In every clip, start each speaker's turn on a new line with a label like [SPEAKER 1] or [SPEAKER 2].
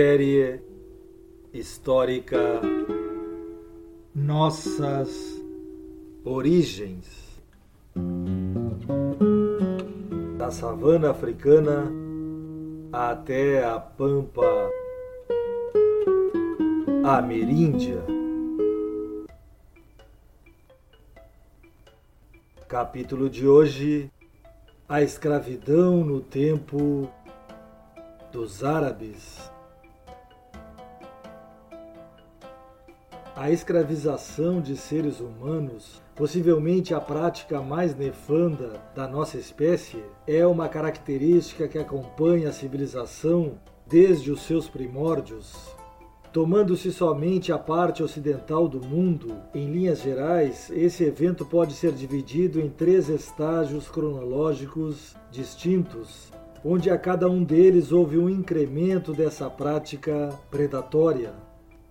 [SPEAKER 1] Série histórica Nossas Origens. Da savana africana até a pampa ameríndia. Capítulo de hoje: A escravidão no tempo dos árabes. A escravização de seres humanos, possivelmente a prática mais nefanda da nossa espécie, é uma característica que acompanha a civilização desde os seus primórdios. Tomando-se somente a parte ocidental do mundo, em linhas gerais, esse evento pode ser dividido em três estágios cronológicos distintos, onde a cada um deles houve um incremento dessa prática predatória.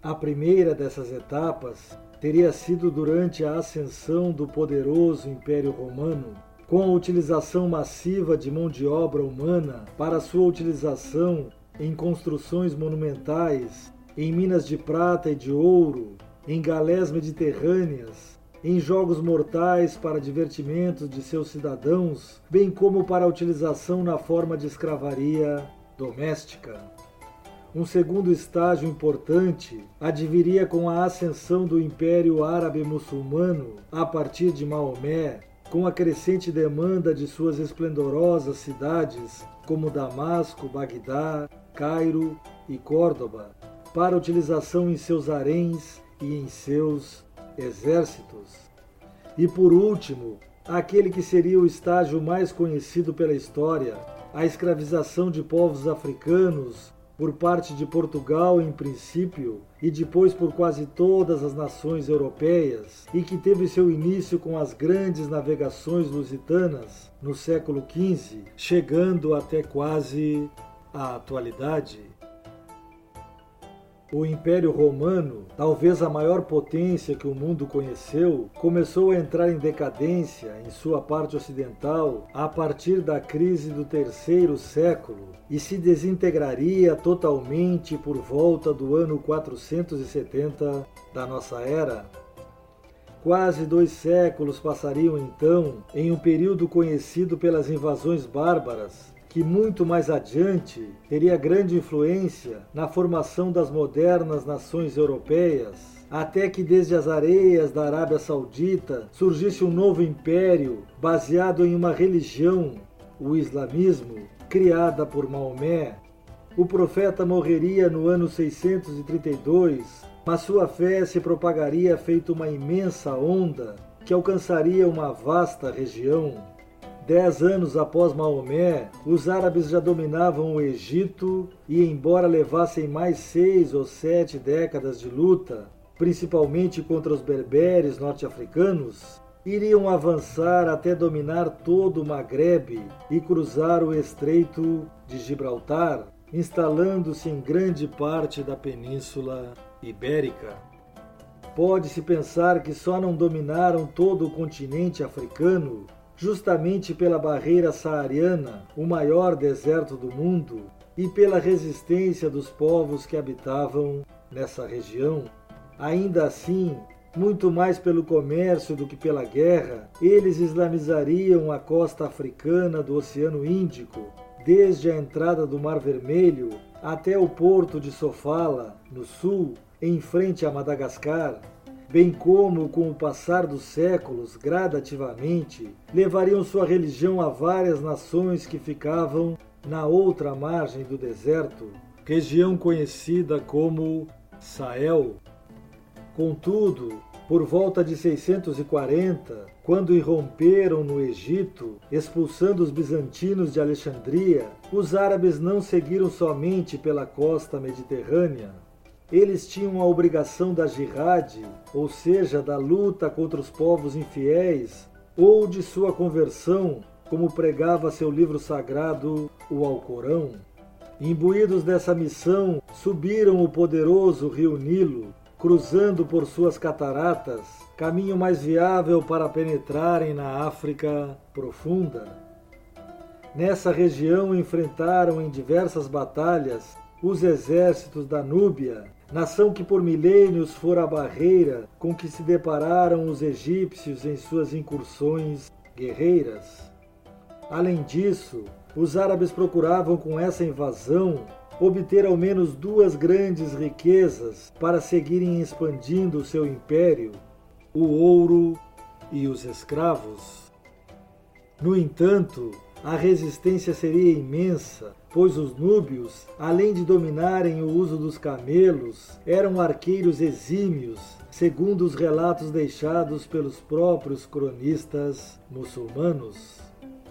[SPEAKER 1] A primeira dessas etapas teria sido durante a ascensão do poderoso Império Romano, com a utilização massiva de mão de obra humana para sua utilização em construções monumentais, em minas de prata e de ouro, em galés mediterrâneas, em jogos mortais para divertimento de seus cidadãos, bem como para a utilização na forma de escravaria doméstica. Um segundo estágio importante adviria com a ascensão do Império Árabe Muçulmano a partir de Maomé, com a crescente demanda de suas esplendorosas cidades como Damasco, Bagdá, Cairo e Córdoba, para utilização em seus haréns e em seus exércitos. E por último, aquele que seria o estágio mais conhecido pela história, a escravização de povos africanos por parte de Portugal em princípio e depois por quase todas as nações europeias, e que teve seu início com as grandes navegações lusitanas no século XV, chegando até quase a atualidade. O Império Romano, talvez a maior potência que o mundo conheceu, começou a entrar em decadência em sua parte ocidental a partir da crise do terceiro século e se desintegraria totalmente por volta do ano 470 da nossa era. Quase dois séculos passariam então em um período conhecido pelas invasões bárbaras que muito mais adiante teria grande influência na formação das modernas nações europeias, até que desde as areias da Arábia Saudita surgisse um novo império baseado em uma religião, o islamismo, criada por Maomé. O profeta morreria no ano 632, mas sua fé se propagaria feito uma imensa onda que alcançaria uma vasta região. Dez anos após Maomé, os árabes já dominavam o Egito e, embora levassem mais seis ou sete décadas de luta, principalmente contra os berberes norte-africanos, iriam avançar até dominar todo o Maghreb e cruzar o Estreito de Gibraltar, instalando-se em grande parte da Península Ibérica. Pode-se pensar que só não dominaram todo o continente africano justamente pela barreira saariana, o maior deserto do mundo, e pela resistência dos povos que habitavam nessa região. Ainda assim, muito mais pelo comércio do que pela guerra, eles islamizariam a costa africana do Oceano Índico, desde a entrada do Mar Vermelho até o porto de Sofala, no sul, em frente a Madagascar, bem como, com o passar dos séculos, gradativamente, levariam sua religião a várias nações que ficavam na outra margem do deserto, região conhecida como Sahel. Contudo, por volta de 640, quando irromperam no Egito, expulsando os bizantinos de Alexandria, os árabes não seguiram somente pela costa mediterrânea. Eles tinham a obrigação da jihad, ou seja, da luta contra os povos infiéis, ou de sua conversão, como pregava seu livro sagrado, o Alcorão. Imbuídos dessa missão, subiram o poderoso rio Nilo, cruzando por suas cataratas, caminho mais viável para penetrarem na África profunda. Nessa região enfrentaram em diversas batalhas os exércitos da Núbia, nação que por milênios fora a barreira com que se depararam os egípcios em suas incursões guerreiras. Além disso, os árabes procuravam com essa invasão obter ao menos duas grandes riquezas para seguirem expandindo o seu império: o ouro e os escravos. No entanto, a resistência seria imensa, pois os núbios, além de dominarem o uso dos camelos, eram arqueiros exímios, segundo os relatos deixados pelos próprios cronistas muçulmanos.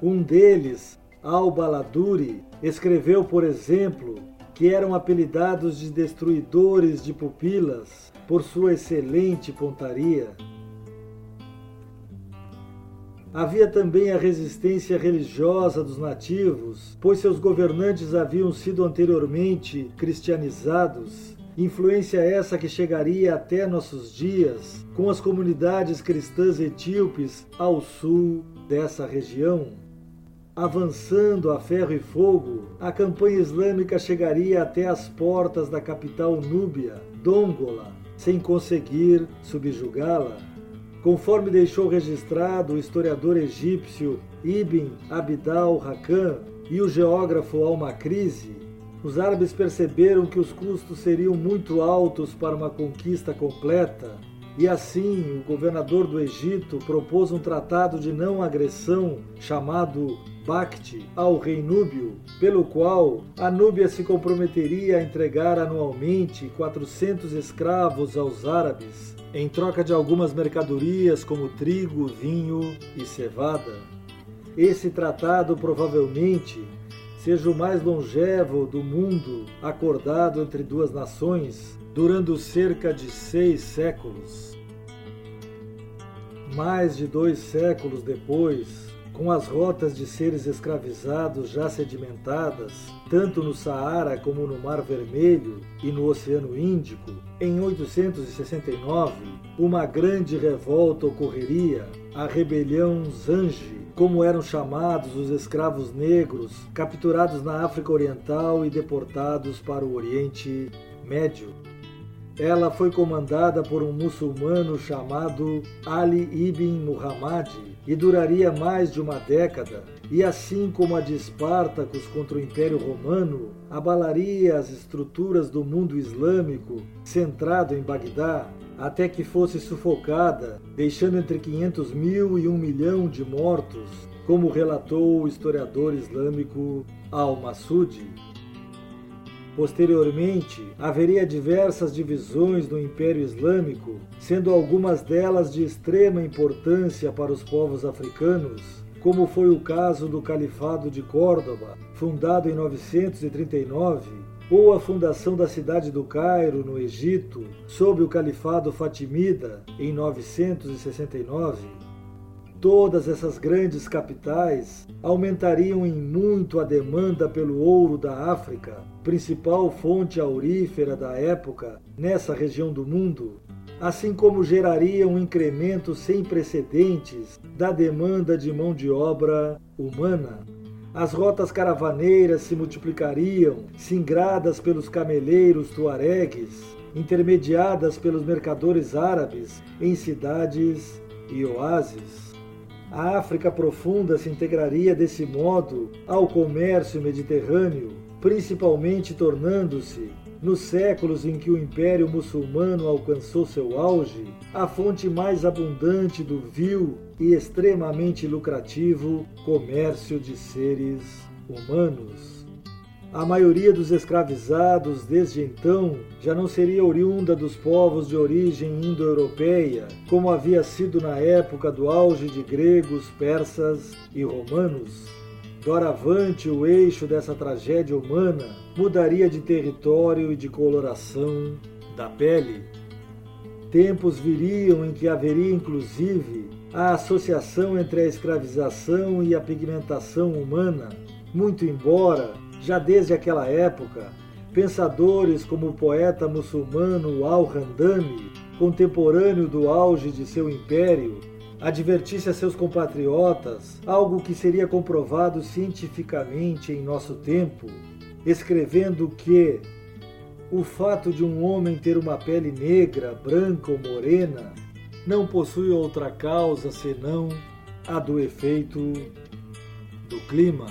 [SPEAKER 1] Um deles, Al-Baladuri, escreveu, por exemplo, que eram apelidados de destruidores de pupilas por sua excelente pontaria. Havia também a resistência religiosa dos nativos, pois seus governantes haviam sido anteriormente cristianizados, influência essa que chegaria até nossos dias com as comunidades cristãs etíopes ao sul dessa região. Avançando a ferro e fogo, a campanha islâmica chegaria até as portas da capital núbia, Dongola, sem conseguir subjugá-la. Conforme deixou registrado o historiador egípcio Ibn Abdal Hakam e o geógrafo Al-Makrizi, os árabes perceberam que os custos seriam muito altos para uma conquista completa. E assim, o governador do Egito propôs um tratado de não agressão chamado Bacte ao rei Núbio, pelo qual a Núbia se comprometeria a entregar anualmente 400 escravos aos árabes, em troca de algumas mercadorias como trigo, vinho e cevada. Esse tratado provavelmente seja o mais longevo do mundo acordado entre duas nações, durando cerca de seis séculos. Mais de dois séculos depois, com as rotas de seres escravizados já sedimentadas, tanto no Saara como no Mar Vermelho e no Oceano Índico, em 869, uma grande revolta ocorreria, a rebelião Zange, como eram chamados os escravos negros capturados na África Oriental e deportados para o Oriente Médio. Ela foi comandada por um muçulmano chamado Ali ibn Muhammad e duraria mais de uma década, e assim como a de Espartacus contra o Império Romano, abalaria as estruturas do mundo islâmico centrado em Bagdá, até que fosse sufocada, deixando entre 500 mil e um milhão de mortos, como relatou o historiador islâmico Al-Masudi. Posteriormente, haveria diversas divisões no Império Islâmico, sendo algumas delas de extrema importância para os povos africanos, como foi o caso do Califado de Córdoba, fundado em 939, ou a fundação da cidade do Cairo, no Egito, sob o Califado Fatimida, em 969 todas essas grandes capitais aumentariam em muito a demanda pelo ouro da África, principal fonte aurífera da época nessa região do mundo, assim como geraria um incremento sem precedentes da demanda de mão de obra humana. As rotas caravaneiras se multiplicariam, singradas pelos cameleiros tuaregues, intermediadas pelos mercadores árabes em cidades e oásis. A África profunda se integraria desse modo ao comércio mediterrâneo, principalmente tornando-se, nos séculos em que o Império Muçulmano alcançou seu auge, a fonte mais abundante do vil e extremamente lucrativo comércio de seres humanos. A maioria dos escravizados desde então já não seria oriunda dos povos de origem indo-europeia, como havia sido na época do auge de gregos, persas e romanos. Doravante, o eixo dessa tragédia humana mudaria de território e de coloração da pele. Tempos viriam em que haveria, inclusive, a associação entre a escravização e a pigmentação humana, muito embora já desde aquela época, pensadores como o poeta muçulmano Al-Handami, contemporâneo do auge de seu império, advertisse a seus compatriotas algo que seria comprovado cientificamente em nosso tempo, escrevendo que o fato de um homem ter uma pele negra, branca ou morena não possui outra causa senão a do efeito do clima.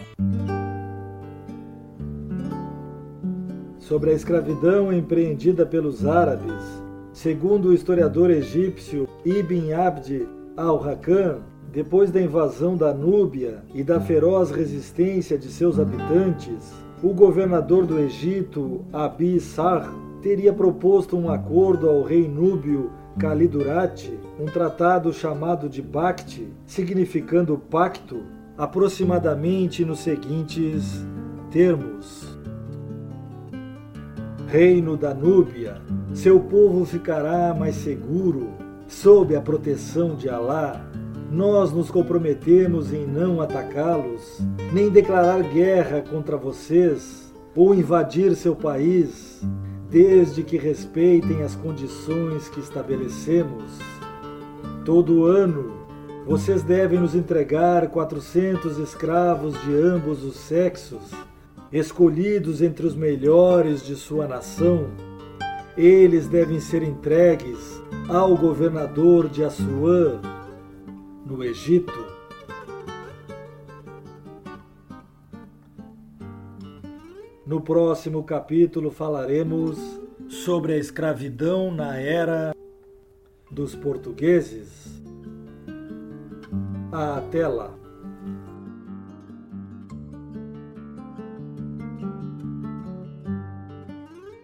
[SPEAKER 1] Sobre a escravidão empreendida pelos árabes, segundo o historiador egípcio Ibn Abd al-Hakam, depois da invasão da Núbia e da feroz resistência de seus habitantes, o governador do Egito, Abi Sar, teria proposto um acordo ao rei núbio Kalidurati, um tratado chamado de Bakti, significando pacto, aproximadamente nos seguintes termos reino da Núbia, seu povo ficará mais seguro sob a proteção de Alá. Nós nos comprometemos em não atacá-los, nem declarar guerra contra vocês ou invadir seu país, desde que respeitem as condições que estabelecemos. Todo ano, vocês devem nos entregar 400 escravos de ambos os sexos escolhidos entre os melhores de sua nação, eles devem ser entregues ao governador de Assuã, no Egito. No próximo capítulo falaremos sobre a escravidão na era dos portugueses. Até lá!